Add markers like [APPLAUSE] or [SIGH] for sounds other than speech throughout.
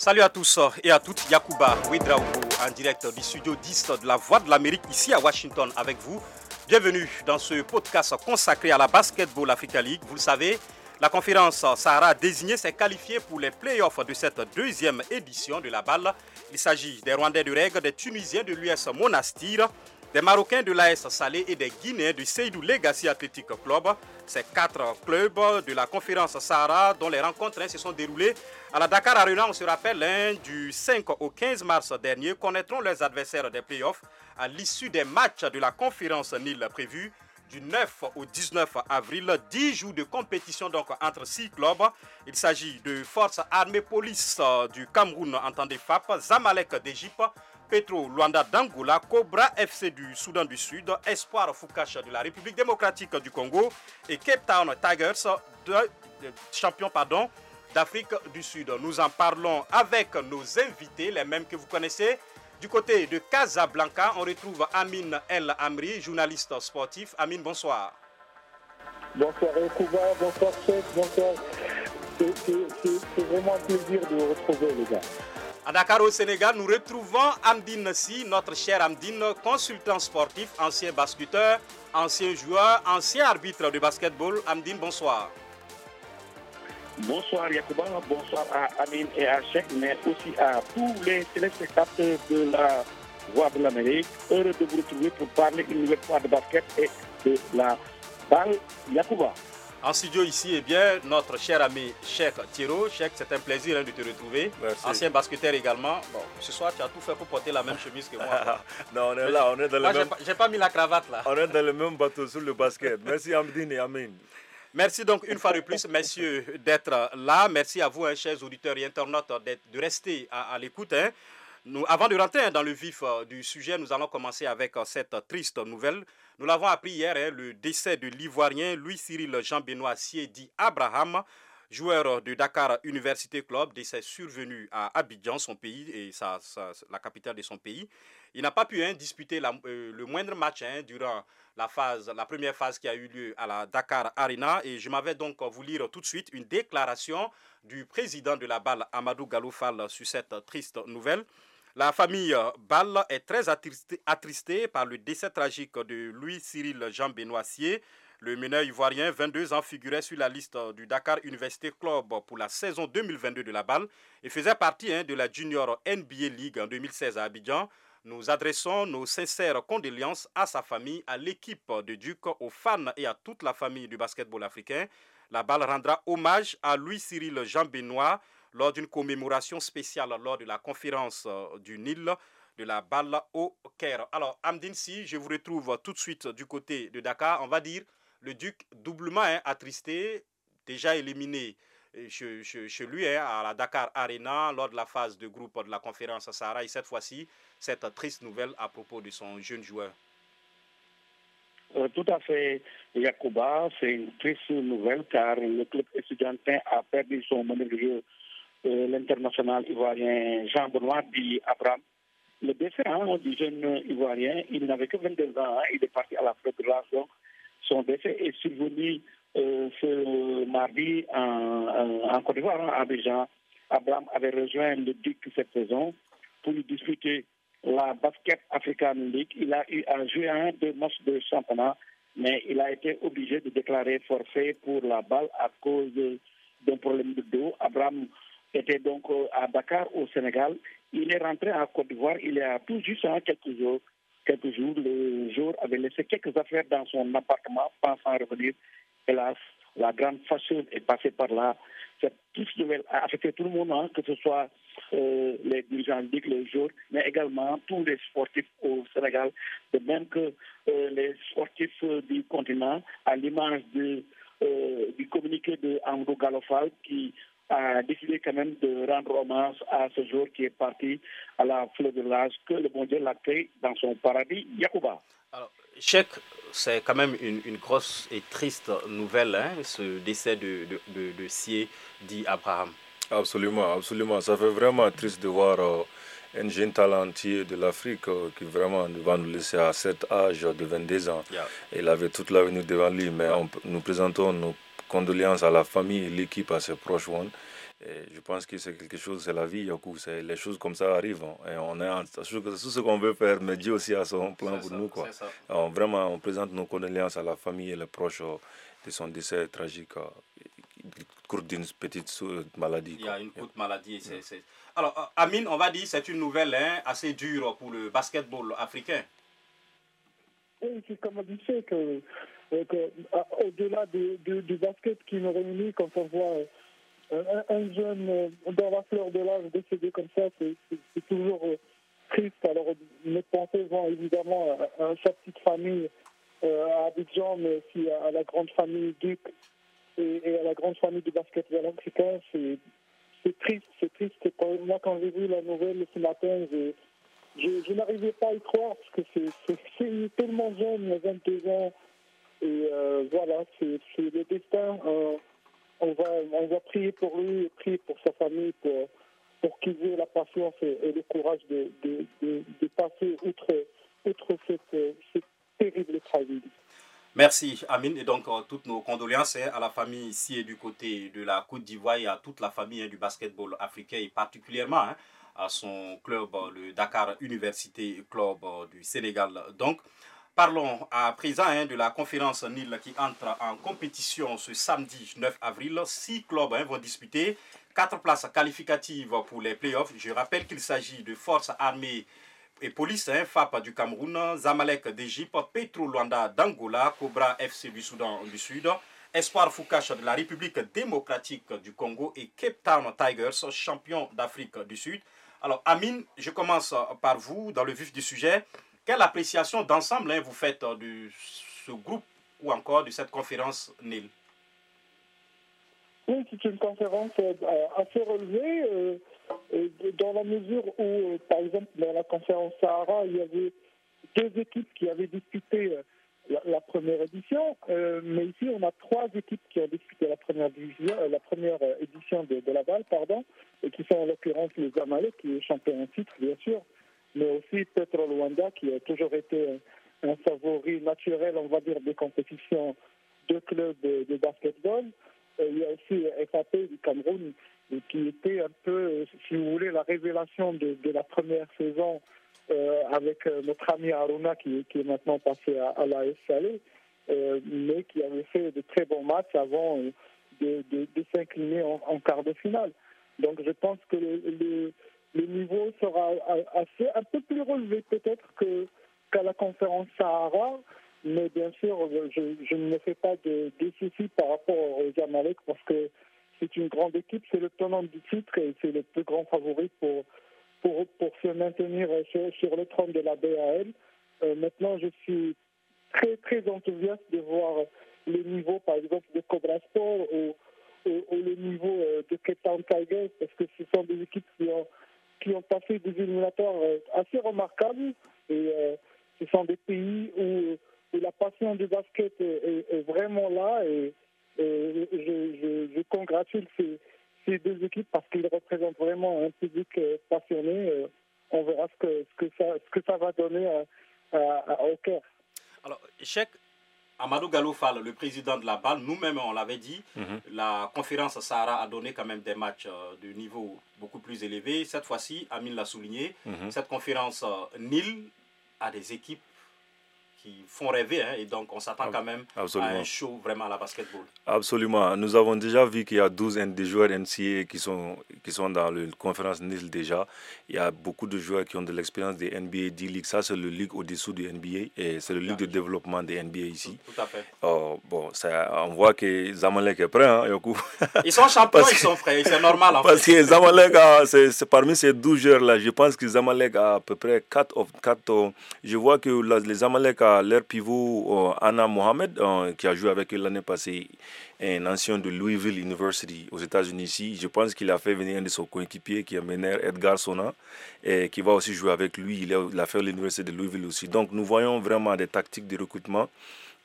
Salut à tous et à toutes, Yakuba Ouedraogo en direct du studio 10 de la Voix de l'Amérique ici à Washington avec vous. Bienvenue dans ce podcast consacré à la Basketball Africa League. Vous le savez, la conférence Sahara désignée s'est qualifiée pour les playoffs de cette deuxième édition de la balle. Il s'agit des Rwandais de Règle, des Tunisiens de l'US Monastir, des Marocains de l'AS Salé et des Guinéens du Seydou Legacy Athletic Club. Ces quatre clubs de la conférence Sahara dont les rencontres hein, se sont déroulées à la Dakar Arena, on se rappelle, hein, du 5 au 15 mars dernier, connaîtront leurs adversaires des playoffs à l'issue des matchs de la conférence Nil prévus du 9 au 19 avril. 10 jours de compétition donc entre six clubs. Il s'agit de Force Armée Police du Cameroun, entendez FAP, Zamalek d'Égypte, Petro Luanda d'Angola, Cobra FC du Soudan du Sud, Espoir Foucache de la République démocratique du Congo et Cape Town Tigers, de, champion pardon, d'Afrique du Sud. Nous en parlons avec nos invités, les mêmes que vous connaissez. Du côté de Casablanca, on retrouve Amine El Amri, journaliste sportif. Amine, bonsoir. Bonsoir Ekuba, bonsoir Chef, bonsoir. C'est vraiment un plaisir de vous retrouver les gars. À Dakar au Sénégal, nous retrouvons Amdine Si, notre cher Amdine, consultant sportif, ancien basketeur, ancien joueur, ancien arbitre de basketball. Amdine, bonsoir. Bonsoir Yacouba, bonsoir à Amine et à Cheikh, mais aussi à tous les téléspectateurs de la Voix de l'Amérique. Heureux de vous retrouver pour parler une nouvelle fois de basket et de la balle Yacouba. En studio ici, eh bien, notre cher ami Cheikh Thiro. Cheikh, c'est un plaisir hein, de te retrouver. Ancien basketteur également. Bon, ce soir, tu as tout fait pour porter la même chemise que moi. [LAUGHS] non, on est là, on est dans le même... J'ai pas mis la cravate là. On est dans le même bateau sur le basket. Merci Amdine et Amine. Merci donc une fois de plus, messieurs, d'être là. Merci à vous, hein, chers auditeurs et internautes, de rester à, l'écoute. Hein. Avant de rentrer dans le vif euh, du sujet, nous allons commencer avec euh, cette triste nouvelle. Nous l'avons appris hier, hein, le décès de l'Ivoirien Louis-Cyril Jean-Benoît Siedi Abraham, joueur de Dakar Université Club, décès survenu à Abidjan, son pays, et la capitale de son pays. Il n'a pas pu disputer euh, le moindre match durant la, phase, la première phase qui a eu lieu à la Dakar Arena. Et je m'avais donc vous lire tout de suite une déclaration du président de la balle, Amadou Galoufal, sur cette triste nouvelle. La famille Ball est très attristée, par le décès tragique de Louis-Cyril Jean-Benoît Le meneur ivoirien, 22 ans, figurait sur la liste du Dakar Université Club pour la saison 2022 de la balle et faisait partie hein, de la Junior NBA League en 2016 à Abidjan. Nous adressons nos sincères condoléances à sa famille, à l'équipe de Duc, aux fans et à toute la famille du basketball africain. La balle rendra hommage à Louis-Cyril Jean-Benoît lors d'une commémoration spéciale lors de la conférence euh, du Nil de la balle au Caire. Alors, Amdine, je vous retrouve tout de suite du côté de Dakar, on va dire le Duc doublement hein, attristé, déjà éliminé chez, lui hein, à la Dakar Arena lors de la phase de groupe de la conférence Sahara. Et cette fois-ci, cette triste nouvelle à propos de son jeune joueur. Euh, tout à fait, Yacouba. C'est une triste nouvelle car le club étudiantin a perdu son meneur de jeu, euh, l'international ivoirien Jean-Benoît Di Abraham. Le décès hein, du jeune ivoirien, il n'avait que 22 ans, hein. il est parti à la fédération. Son décès est survenu euh, ce mardi en, en Côte d'Ivoire, hein, à Abidjan. Abraham avait rejoint le Duc cette saison pour disputer la Basket African League. Il a eu à jouer un deux matchs de championnat, mais il a été obligé de déclarer forfait pour la balle à cause d'un problème de dos. Abraham était donc euh, à Dakar, au Sénégal. Il est rentré à Côte d'Ivoire il y a tout juste quelques jours. Quelques jours, le jour avait laissé quelques affaires dans son appartement, pensant revenir. Hélas, la grande fâcheuse est passée par là. Cette triste nouvelle a affecté tout le monde, hein, que ce soit euh, les dirigeants les jours, mais également tous les sportifs au Sénégal, de même que euh, les sportifs du continent, à l'image du communiqué de Amro Galofal qui a décidé quand même de rendre hommage à ce jour qui est parti à la fleur de l'âge, que le bon Dieu l'accueille dans son paradis, Yacouba. Alors, Cheikh, c'est quand même une, grosse et triste nouvelle, hein, ce décès de, de, de, de Sier, dit Abraham. Absolument, absolument. Ça fait vraiment triste de voir euh, un jeune talentueux de l'Afrique euh, qui vraiment va nous laisser à cet âge de 22 ans. Il avait toute l'avenir devant lui, mais nous présentons nos condoléances à la famille et l'équipe, à ses proches. je pense que c'est quelque chose, c'est la vie, Yakou. Les choses comme ça arrivent. Hein. Et on est tout ce qu'on veut faire, mais Dieu aussi a son plan pour nous. Quoi. vraiment, on présente nos condoléances à la famille et les proches de son décès tragique cours d'une petite maladie. Il y a une petite maladie. Alors, euh, Amine, on va dire c'est une nouvelle hein, assez dure pour le basketball africain. Oui, c'est comme on disait que, euh, au-delà du, basket qui nous réunit, quand on voit euh, un, jeune dans la fleur de l'âge décédé comme ça, c'est toujours triste. Alors, mes pensées vont évidemment à, sa petite famille à Abidjan, mais aussi à, la grande famille Duc et, à la grande famille du basketball africain. C'est triste, c'est triste. Moi, quand j'ai vu la nouvelle ce matin, je, n'arrivais pas à y croire parce que c'est tellement jeune, il a 22 ans. Et euh, voilà, c'est le destin. Euh, on, va, on va prier pour lui, et prier pour sa famille, pour, pour qu'il ait la patience et, le courage de, de, de, passer outre, outre cette, terrible tragédie. Merci Amine et donc euh, toutes nos condoléances hein, à la famille ici et du côté de la Côte d'Ivoire et à toute la famille hein, du basketball africain et particulièrement hein, à son club, le Dakar Université Club du Sénégal. Donc, parlons à présent de la conférence NIL qui entre en compétition ce samedi 9 avril. Six clubs vont disputer quatre places qualificatives pour les playoffs. Je rappelle qu'il s'agit de forces armées et police, hein, FAP du Cameroun, Zamalek d'Égypte, Petro Luanda d'Angola, Cobra FC du Soudan du Sud, Espoir Foucache de la République démocratique du Congo et Cape Town Tigers, champion d'Afrique du Sud. Alors, Amine, je commence par vous dans le vif du sujet. Quelle appréciation d'ensemble hein, vous faites de ce groupe ou encore de cette conférence NIL Oui, c'est une conférence euh, assez relevée. Euh, dans la mesure où, euh, par exemple, dans la conférence Sahara, il y avait deux équipes qui avaient disputé euh, la, première édition, euh, mais ici on a trois équipes qui ont disputé la première division, la première édition de, de Laval, pardon, et qui sont en l'occurrence les Amalek, qui est champion en titre bien sûr, mais aussi Petro Luanda qui a toujours été un favori naturel, on va dire, des compétitions de clubs de, de basketball. il y a aussi FAP du Cameroun qui était un peu, si vous voulez, la révélation de, la première saison euh, avec euh, notre ami Aruna qui, est maintenant passé à, la SAL, euh, mais qui avait fait de très bons matchs avant de, s'incliner en, quart de finale. Donc je pense que le, niveau sera assez, un peu plus relevé peut-être que, qu'à la conférence Sahara, mais bien sûr, je, ne me fais pas de, de par rapport aux Jamalek parce que c'est une grande équipe, c'est le tenant du titre et c'est le plus grand favori pour se maintenir sur, sur, le trône de la BAL. Euh, maintenant, je suis très, très enthousiaste de voir le niveau, par exemple, de Cobra Sport ou, le niveau euh, de Cape Town Tigers, parce que ce sont des équipes qui ont, qui ont passé des éliminatoires euh, assez remarquables. Et ce sont des pays où, la passion du basket est, vraiment là. Et, je, congratule ces, ces, deux équipes parce qu'ils représentent vraiment un public euh, passionné. Euh, on verra ce que, ce que, ça, ce que ça va donner à, au cœur. Alors, Amadou Galoufal, le président de la balle, nous-mêmes, on l'avait dit, mhm. la conférence Sahara a donné quand même des matchs euh, de niveau beaucoup plus élevé. Cette fois-ci, Amine l'a souligné, mhm. cette conférence NIL a des équipes qui font rêver. Hein, et donc, on s'attend quand même à un show vraiment à la basketball. Absolument. Nous avons déjà vu qu'il y a 12 des joueurs NCA qui sont, qui sont dans la conférence NIL déjà. Il y a beaucoup de joueurs qui ont de l'expérience des NBA D-League. Ça, c'est le ligue au-dessous du NBA et c'est le ligue de développement des NBA ici. Tout, à fait. Oh, bon, ça, on voit que Zamalek est prêt. Hein, [LAUGHS] ils sont champions, ils sont prêts. C'est normal. En parce que Zamalek, c'est parmi ces 12 joueurs-là, je pense que Zamalek a à peu près 4 of 4. Je vois que les Zamalek leur pivot euh, Anna Mohamed, euh, qui a joué avec eux l'année passée, un ancien de Louisville University aux États-Unis ici. Je pense qu'il a fait venir un de ses coéquipiers qui est Mener Edgar Sona, et qui va aussi jouer avec lui. Il a fait l'Université de Louisville aussi. Donc nous voyons vraiment des tactiques de recrutement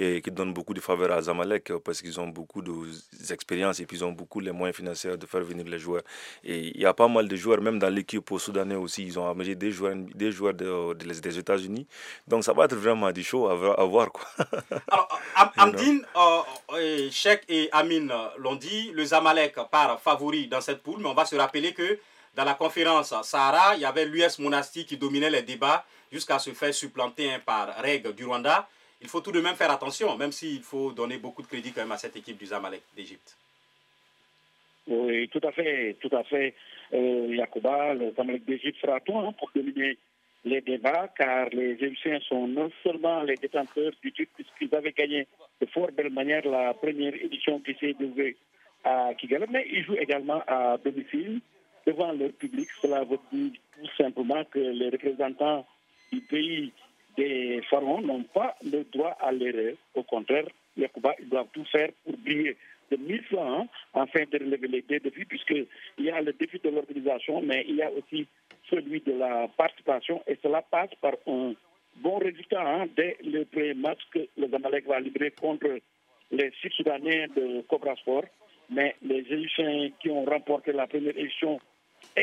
qui, qui donne beaucoup de faveur à Zamalek euh, parce qu'ils ont beaucoup d'expérience et puis ils ont beaucoup les moyens financiers de faire venir les joueurs. Et il y a pas mal de joueurs, même dans l'équipe Soudanais aussi, ils ont amené des joueurs, des, joueurs de, des États-Unis. Donc ça va être vraiment du show à, voir. Quoi. [LAUGHS] Alors, Amdine, euh, Cheikh et Amine l'ont dit, le Zamalek part favori dans cette poule, mais on va se rappeler que dans la conférence Sahara, il y avait l'US Monastir qui dominait les débats jusqu'à se faire supplanter hein, par Reg du Rwanda. Il faut tout de même faire attention, même s'il faut donner beaucoup de crédit quand même à cette équipe du Zamalek d'Égypte. Oui, tout à fait, tout à fait. Euh, Yacouba, le Zamalek d'Égypte fera tout hein, pour dominer les débats, car les Égyptiens sont non seulement les détenteurs du titre, puisqu'ils avaient gagné de fort belle manière la première édition qui s'est déroulée à Kigali, mais ils jouent également à domicile devant leur public. Cela veut dire tout simplement que les représentants du pays des pharaons n'ont pas le droit à l'erreur. Au contraire, les Cubains doivent tout faire pour briller de mille fois afin de relever les deux défis, puisqu'il y a le défi de l'organisation, mais il y a aussi celui de la participation, et cela passe par un bon résultat hein, dès le premier match que le Zamalek va libérer contre les Sud-Soudanais de Cobra Sport. Mais les Égyptiens qui ont remporté la première édition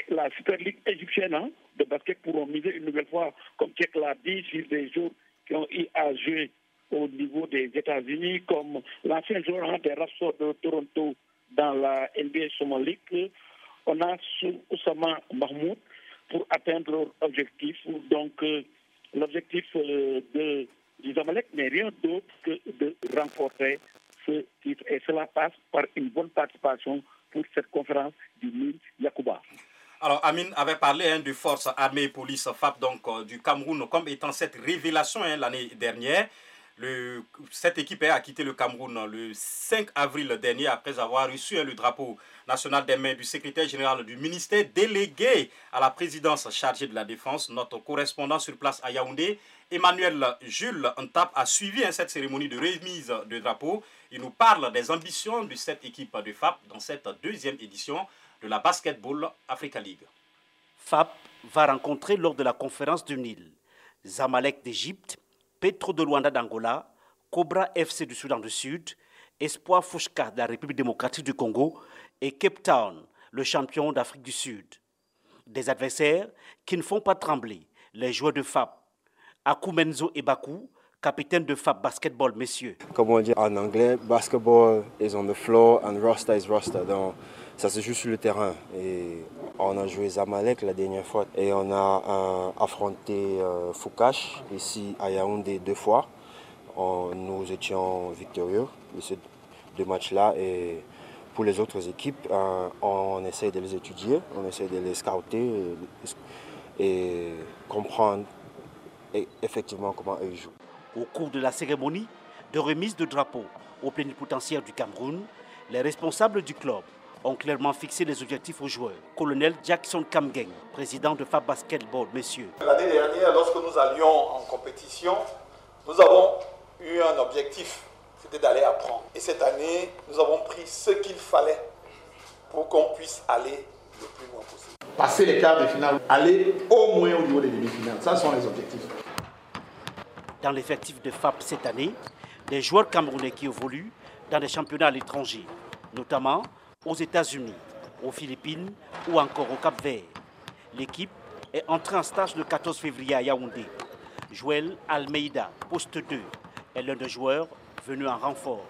la Super League égyptienne hein, de basket pourront miser une nouvelle fois, comme Tchèque l'a dit, sur des jours qui ont eu à jouer au niveau des États-Unis, comme l'ancien joueur hein, des Raptors de Toronto dans la NBA Summer League. On a Oussama Mahmoud pour atteindre leur objectif. Donc, euh, l'objectif euh, de, Zamalek n'est rien d'autre que de remporter ce titre. Et cela passe par une bonne participation pour cette conférence du Nil Yacouba. Alors, Amine avait parlé hein, de forces armées et police FAP donc, euh, du Cameroun comme étant cette révélation hein, l'année dernière. Cette équipe a quitté le Cameroun le 5 avril dernier après avoir reçu hein, le drapeau national des mains du secrétaire général du ministère délégué à la présidence chargée de la défense. Notre correspondant sur place à Yaoundé, Emmanuel Jules Antap, a suivi cette cérémonie de remise de drapeau. Il nous parle des ambitions de cette équipe de FAP dans cette deuxième édition de la Basketball Africa League. FAP va rencontrer lors de la conférence du Nil Zamalek d'Égypte, Petro de Luanda d'Angola, Cobra FC du Soudan du Sud, Espoir Fouchka de la République démocratique du Congo et Cape Town, le champion d'Afrique du Sud. Des adversaires qui ne font pas trembler les joueurs de FAP. Akumenzo Ebaku, capitaine de FAP Basketball, messieurs. Comme on dit en anglais, basketball is on the floor and roster is roster. Donc, ça se joue sur le terrain. Et on a joué Zamalek la dernière fois et on a euh, affronté euh, Foucache ici à Yaoundé deux fois. nous étions victorieux de ces deux matchs-là et pour les autres équipes, euh, on essaie de les étudier, on essaie de les scouter et, comprendre effectivement comment ils jouent. Au cours de la cérémonie de remise de drapeau au plénipotentiaire du Cameroun, les responsables du club ont clairement fixé les objectifs aux joueurs. Colonel Jackson Kamgeng, président de FAB Basketball, messieurs. L'année dernière, lorsque nous allions en compétition, nous avons eu un objectif, c'était d'aller apprendre. Et cette année, nous avons pris ce qu'il fallait pour qu'on puisse aller le plus loin possible. Passer les quarts de finale, aller au moins au niveau des demi-finales, ça sont les objectifs. Dans l'effectif de FAP cette année, des joueurs camerounais qui évoluent dans des championnats à l'étranger, notamment aux États-Unis, aux Philippines ou encore au Cap-Vert. L'équipe est entrée en stage le 14 février à Yaoundé. Joël Almeida, poste 2, est l'un des joueurs venus en renfort.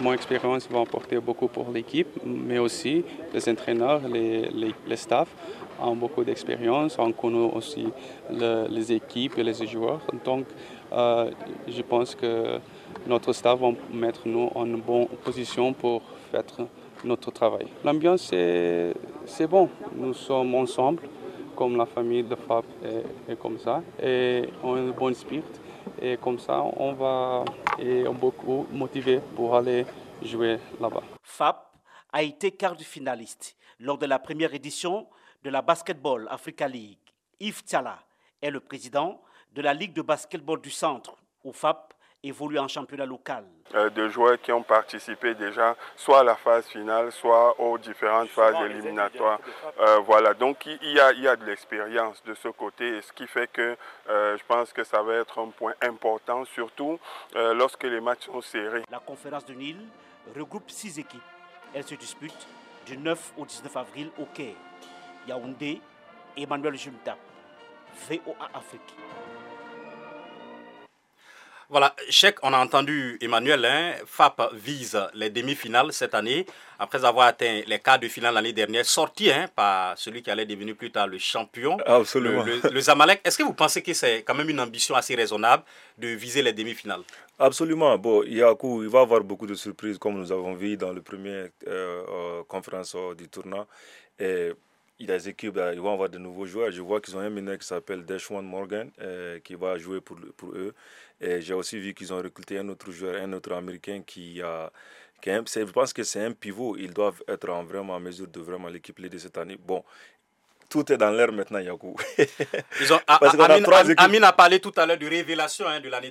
Mon expérience va apporter beaucoup pour l'équipe, mais aussi les entraîneurs, les, les, ont beaucoup d'expérience, on connaît aussi les équipes et les joueurs. Donc, euh, je pense que notre staff va mettre nous en bonne position pour faire notre travail. L'ambiance, c'est bon. Nous sommes ensemble, comme la famille de Fab est, comme ça. Et on a bon esprit. Et comme ça, on va et est beaucoup motivé pour aller jouer là-bas. Fab a été quart de finaliste lors de la première édition de la Basketball Africa League. Yves Tala est le président de la Ligue de basketball du centre, au FAP, évolue en championnat local. Euh, de joueurs qui ont participé déjà soit à la phase finale, soit aux différentes phases éliminatoires. Euh, voilà, donc il y a, il y a de l'expérience de ce côté, ce qui fait que euh, je pense que ça va être un point important, surtout lorsque les matchs sont serrés. La conférence de Nil regroupe six équipes. Elle se dispute du 9 au 19 avril au Caire. Yaoundé, Emmanuel Jumtap, VOA Afrique. Voilà, Cheikh, on a entendu Emmanuel, hein, FAP vise les demi-finales cette année, après avoir atteint les quarts de finale l'année dernière, sorti hein, par celui qui allait devenir plus tard le champion, Absolument. Le, Zamalek. Est-ce que vous pensez que c'est quand même une ambition assez raisonnable de viser les demi-finales? Absolument. Bon, il, y a, il va y avoir beaucoup de surprises, comme nous avons vu dans le premier euh, euh, conférence euh, du tournoi. Et des équipes, ils vont avoir de nouveaux joueurs. Je vois qu'ils ont un mineur qui s'appelle Deshwan Morgan, qui va jouer pour, pour eux. Et j'ai aussi vu qu'ils ont recruté un autre joueur, un autre américain qui a. Qui je pense que c'est un pivot. Ils doivent être en vraiment mesure de vraiment l'équipe de cette année. Bon, tout est dans l'air maintenant, ont, [LAUGHS] Amine, a parlé tout à l'heure de révélation hein, de l'année dernière.